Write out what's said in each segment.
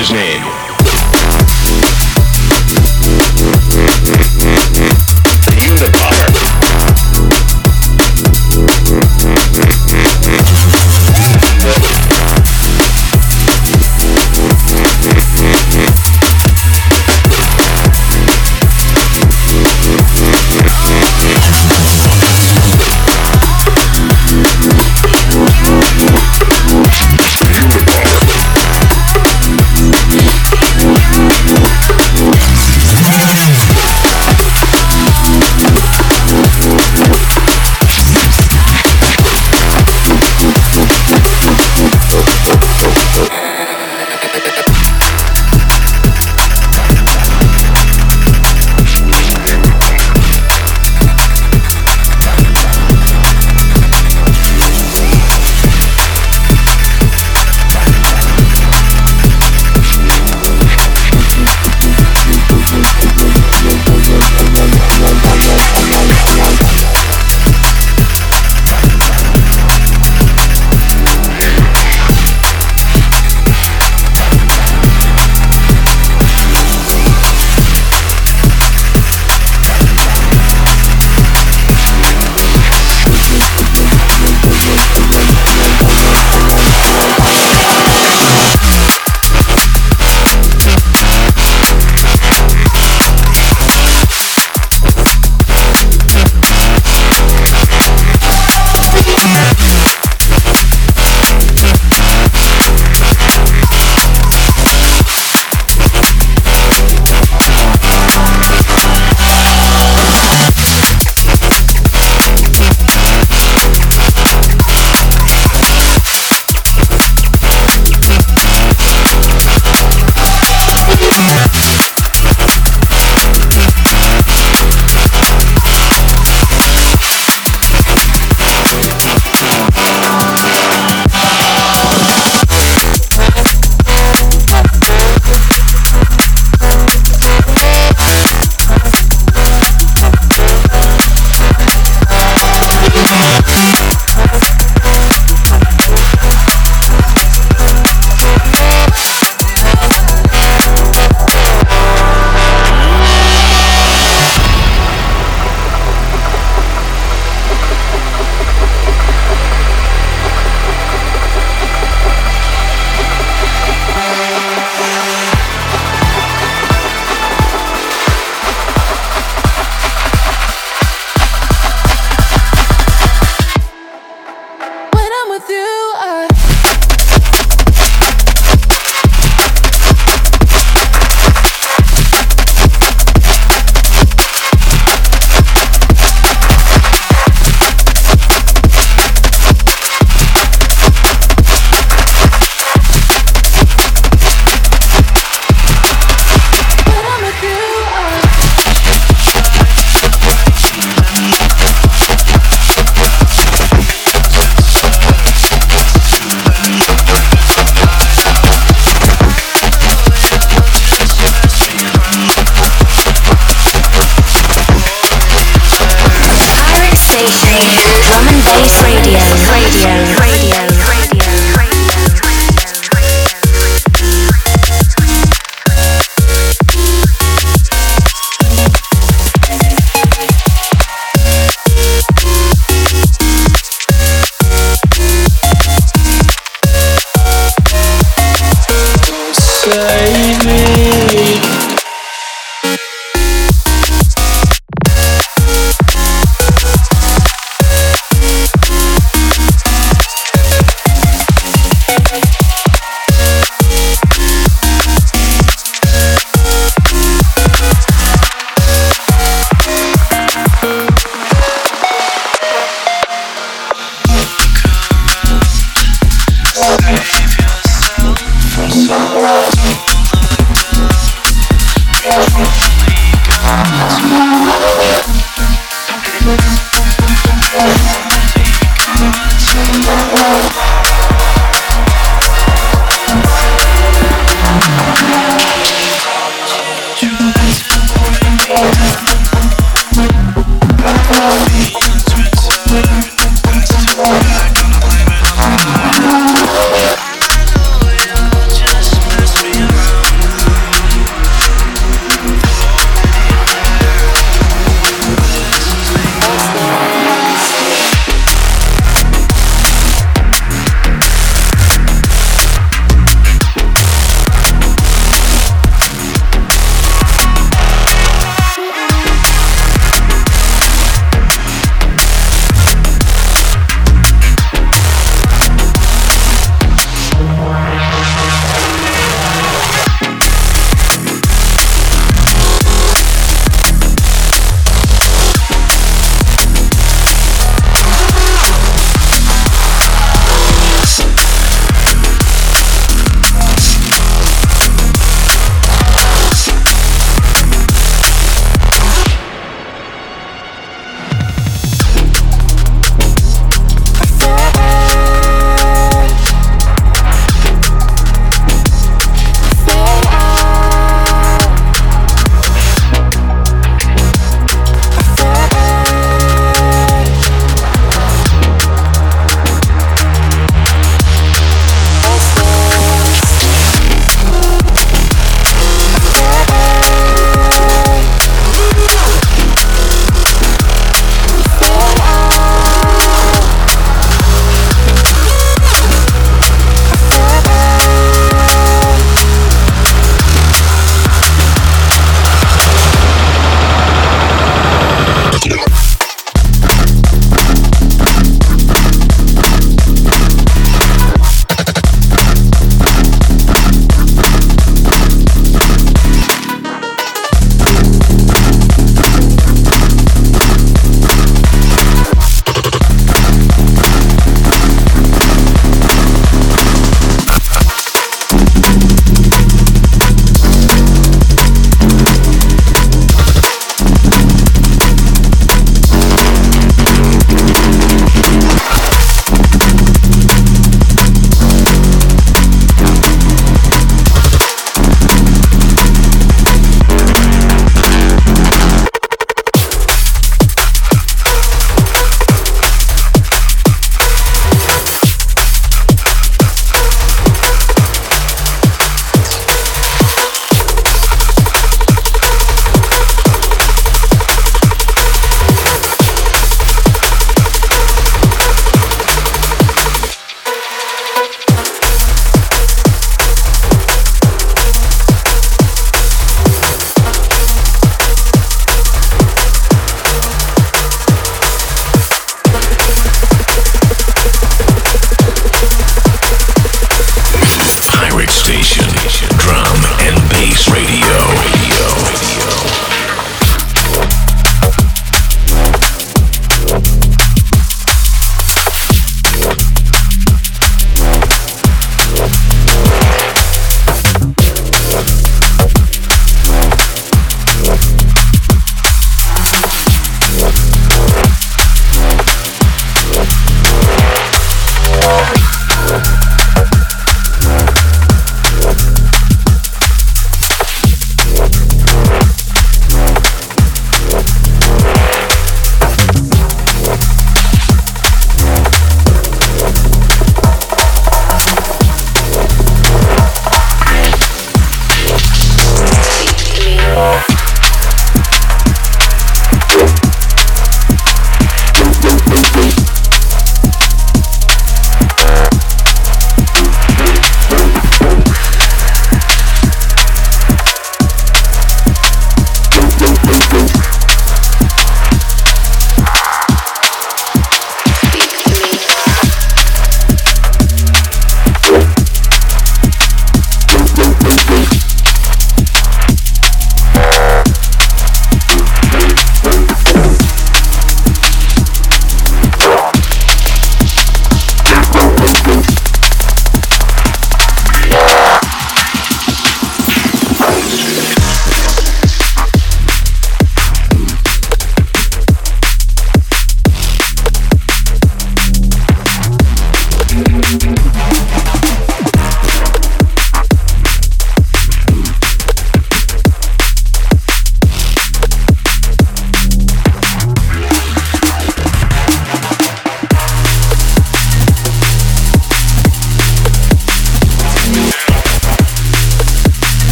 his name.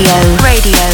Radio, radio,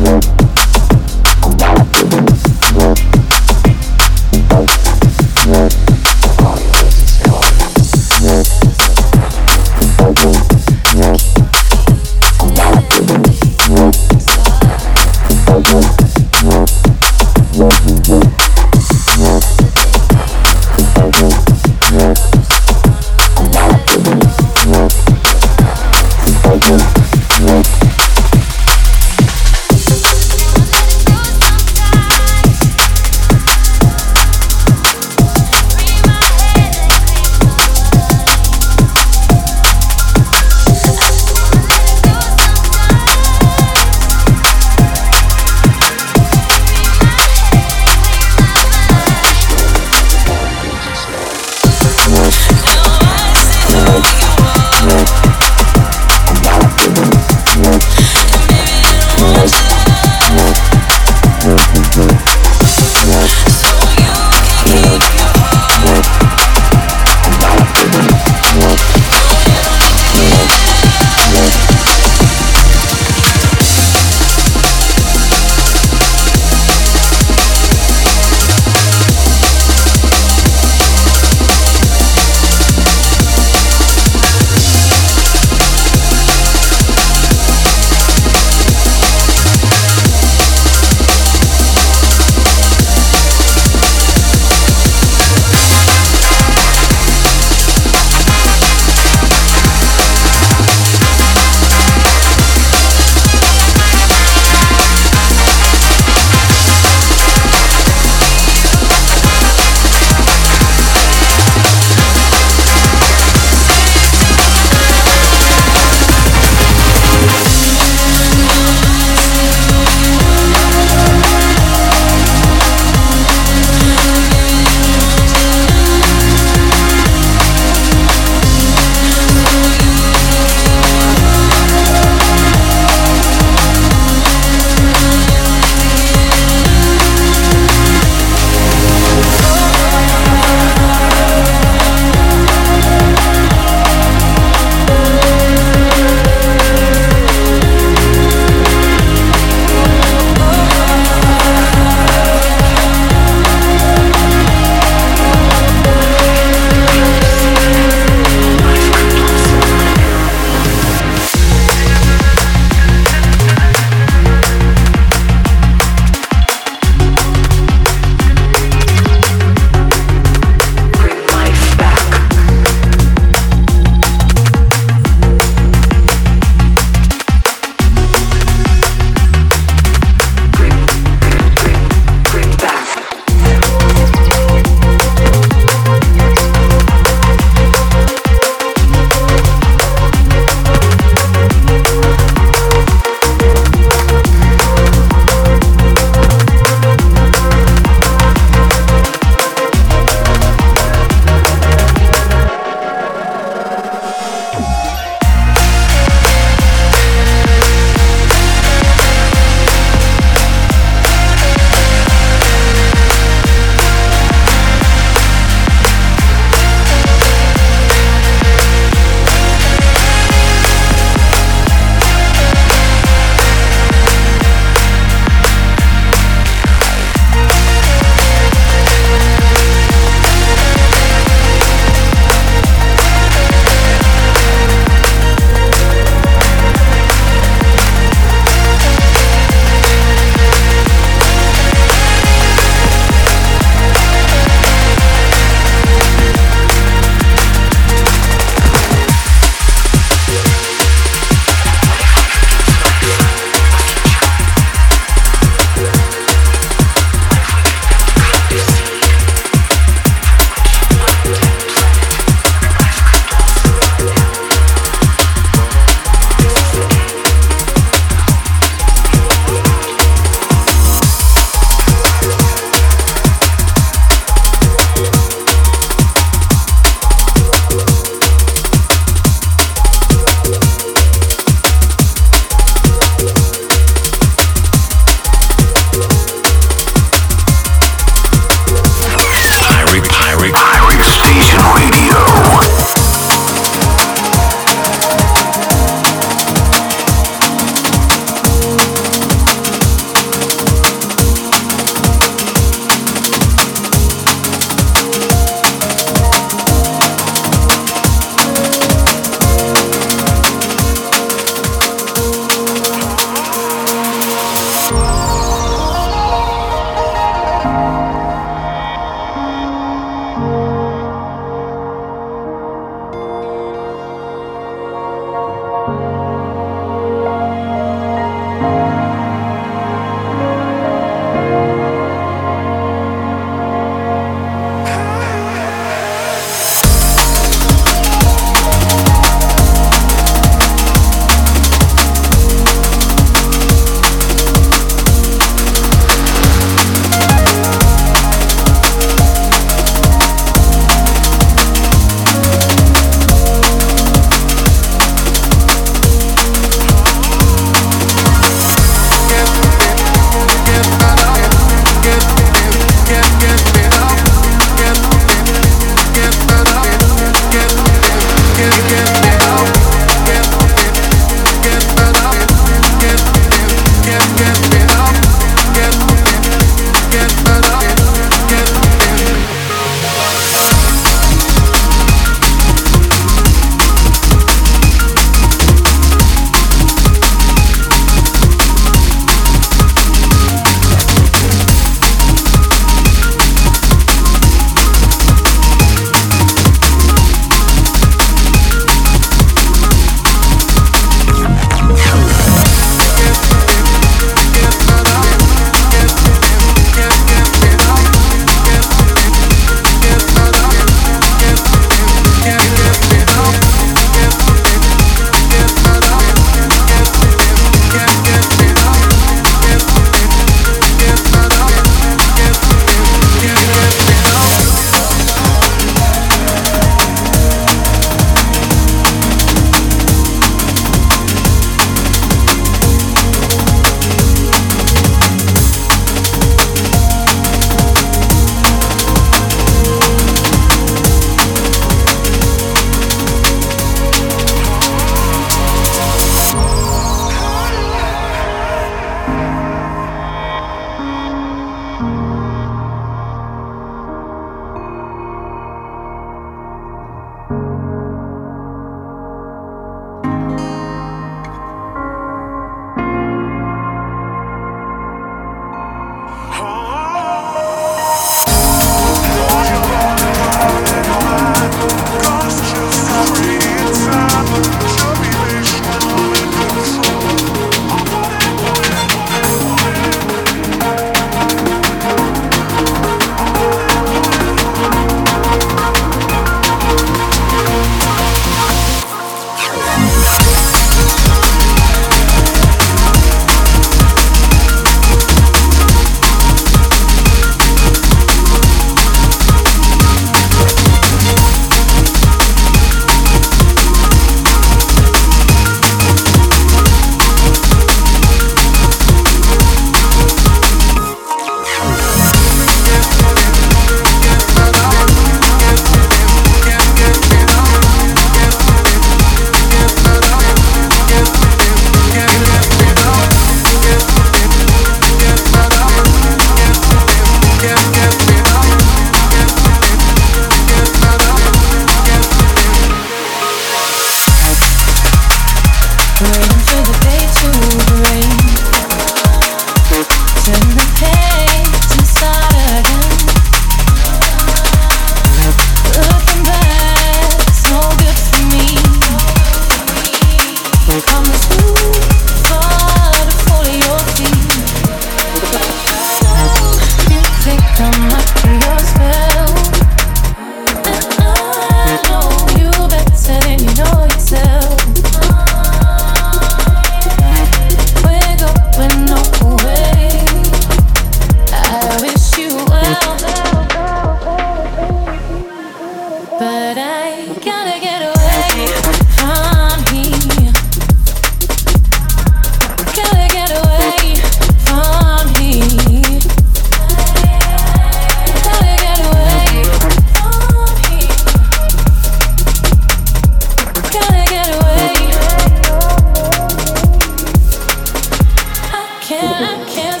i can't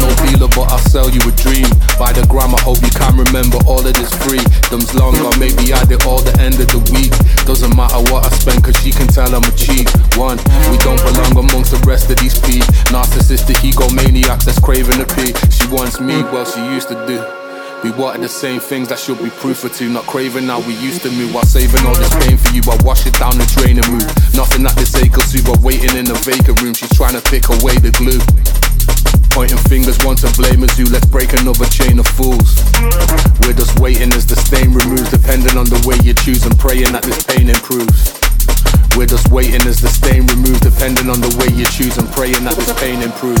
no dealer, but I sell you a dream. By the gram, I hope you can remember all of this free. Them's long gone, maybe I did all the end of the week. Doesn't matter what I spend, cause she can tell I'm a cheat. one. We don't belong amongst the rest of these people. Narcissistic egomaniacs that's craving a piece. She wants me, well, she used to do. We wanted the same things that she'll be proof to. Not craving now, we used to move. While saving all this pain for you, I wash it down the drain and move. Nothing that this will soothe. While waiting in the vacant room, she's trying to pick away the glue. Pointing fingers, one to blame as you. Let's break another chain of fools. We're just waiting as the stain removes, depending on the way you choose and praying that this pain improves. We're just waiting as the stain removes, depending on the way you choose and praying that this pain improves.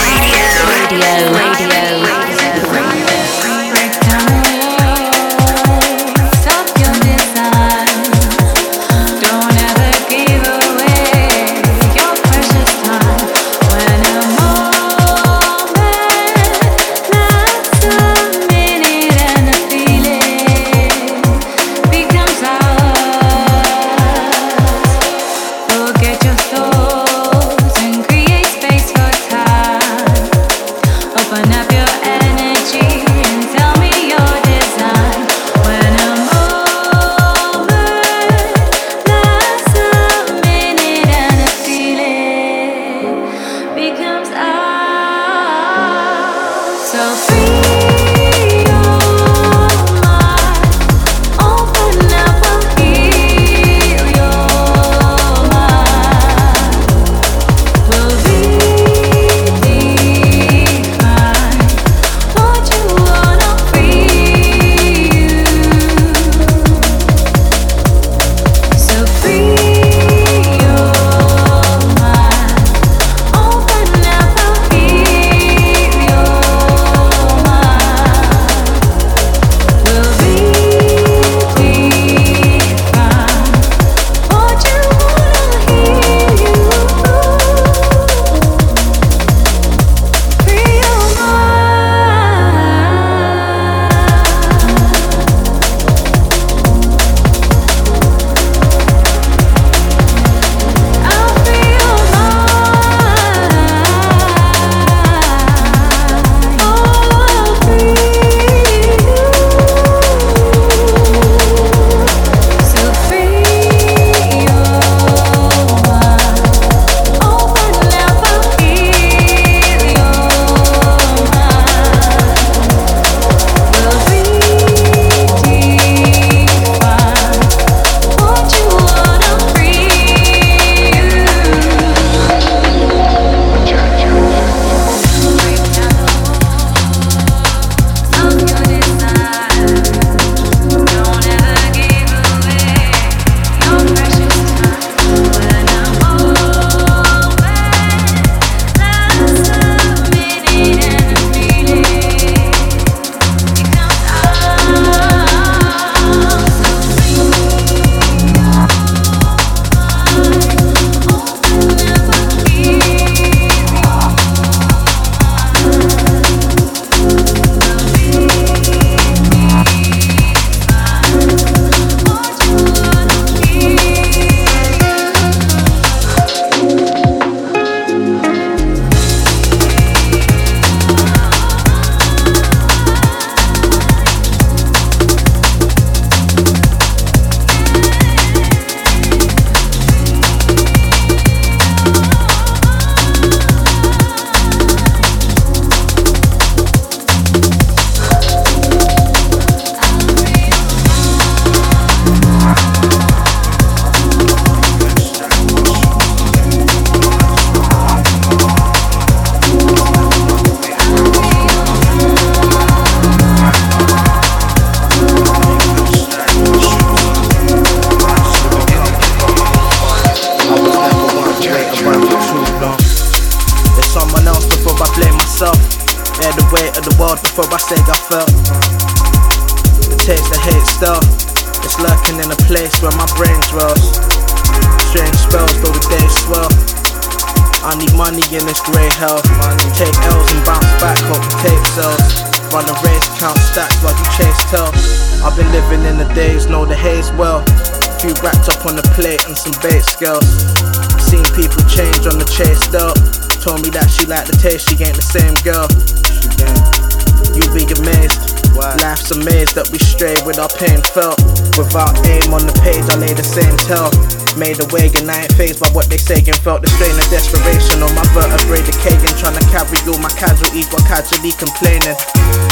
Felt the strain of desperation on my vertebrae decaying. Trying to carry all my casualties while casually complaining.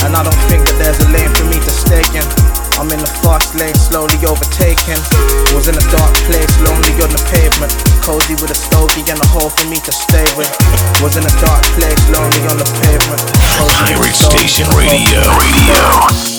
And I don't think that there's a lane for me to stay in. I'm in the fast lane, slowly overtaken. Was in a dark place, lonely on the pavement. Cozy with a stogie and a hole for me to stay with. Was in a dark place, lonely on the pavement. Cozy with a Pirate Station and a hole for me Radio.